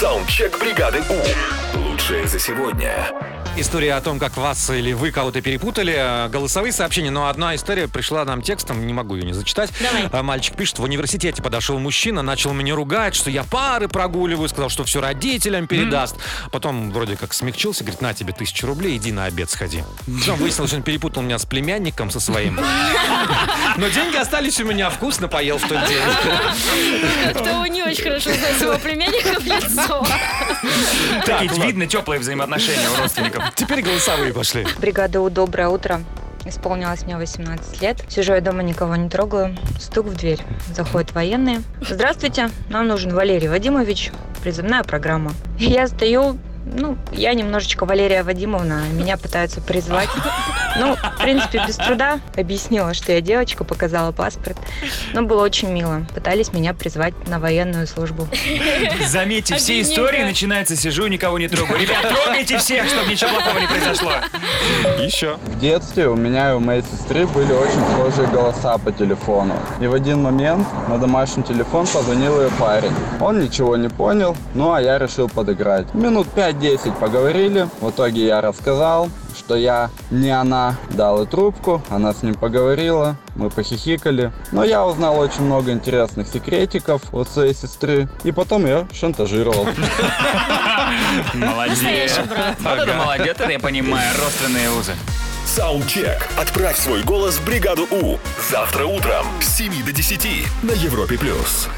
Саундчек бригады У. Лучшее за сегодня. История о том, как вас или вы кого-то перепутали. э, Голосовые сообщения, но одна история пришла нам текстом, не могу ее не зачитать. Давай. А, Мальчик пишет, в университете подошел мужчина, начал меня ругать, что я пары прогуливаю, сказал, что все родителям передаст. Потом вроде как смягчился, говорит, на тебе тысячу рублей, иди на обед сходи. Потом выяснилось, что он перепутал меня с племянником со своим. Но деньги остались у меня, вкусно поел в тот день. Кто не очень хорошо знает своего племянника в лицо. Так, видно теплые взаимоотношения у родственников. Теперь голосовые пошли. Бригада У, доброе утро. Исполнилось мне 18 лет. Сижу я дома, никого не трогаю. Стук в дверь. Заходят военные. Здравствуйте, нам нужен Валерий Вадимович. Призывная программа. Я стою, ну, я немножечко Валерия Вадимовна, меня пытаются призвать. Ну, в принципе, без труда. Объяснила, что я девочка, показала паспорт. Но было очень мило. Пытались меня призвать на военную службу. Заметьте, все истории начинаются «сижу, никого не трогаю». Ребят, трогайте всех, чтобы ничего плохого не произошло. Еще. В детстве у меня и у моей сестры были очень схожие голоса по телефону. И в один момент на домашний телефон позвонил ее парень. Он ничего не понял, ну а я решил подыграть. Минут 5-10 поговорили. В итоге я рассказал, что я не она дал и трубку. Она с ним поговорила, мы похихикали. Но я узнал очень много интересных секретиков от своей сестры. И потом я шантажировал. Молодец. Вот это молодец, это я понимаю, родственные узы. Саундчек. Отправь свой голос в бригаду У. Завтра утром с 7 до 10 на Европе+. плюс.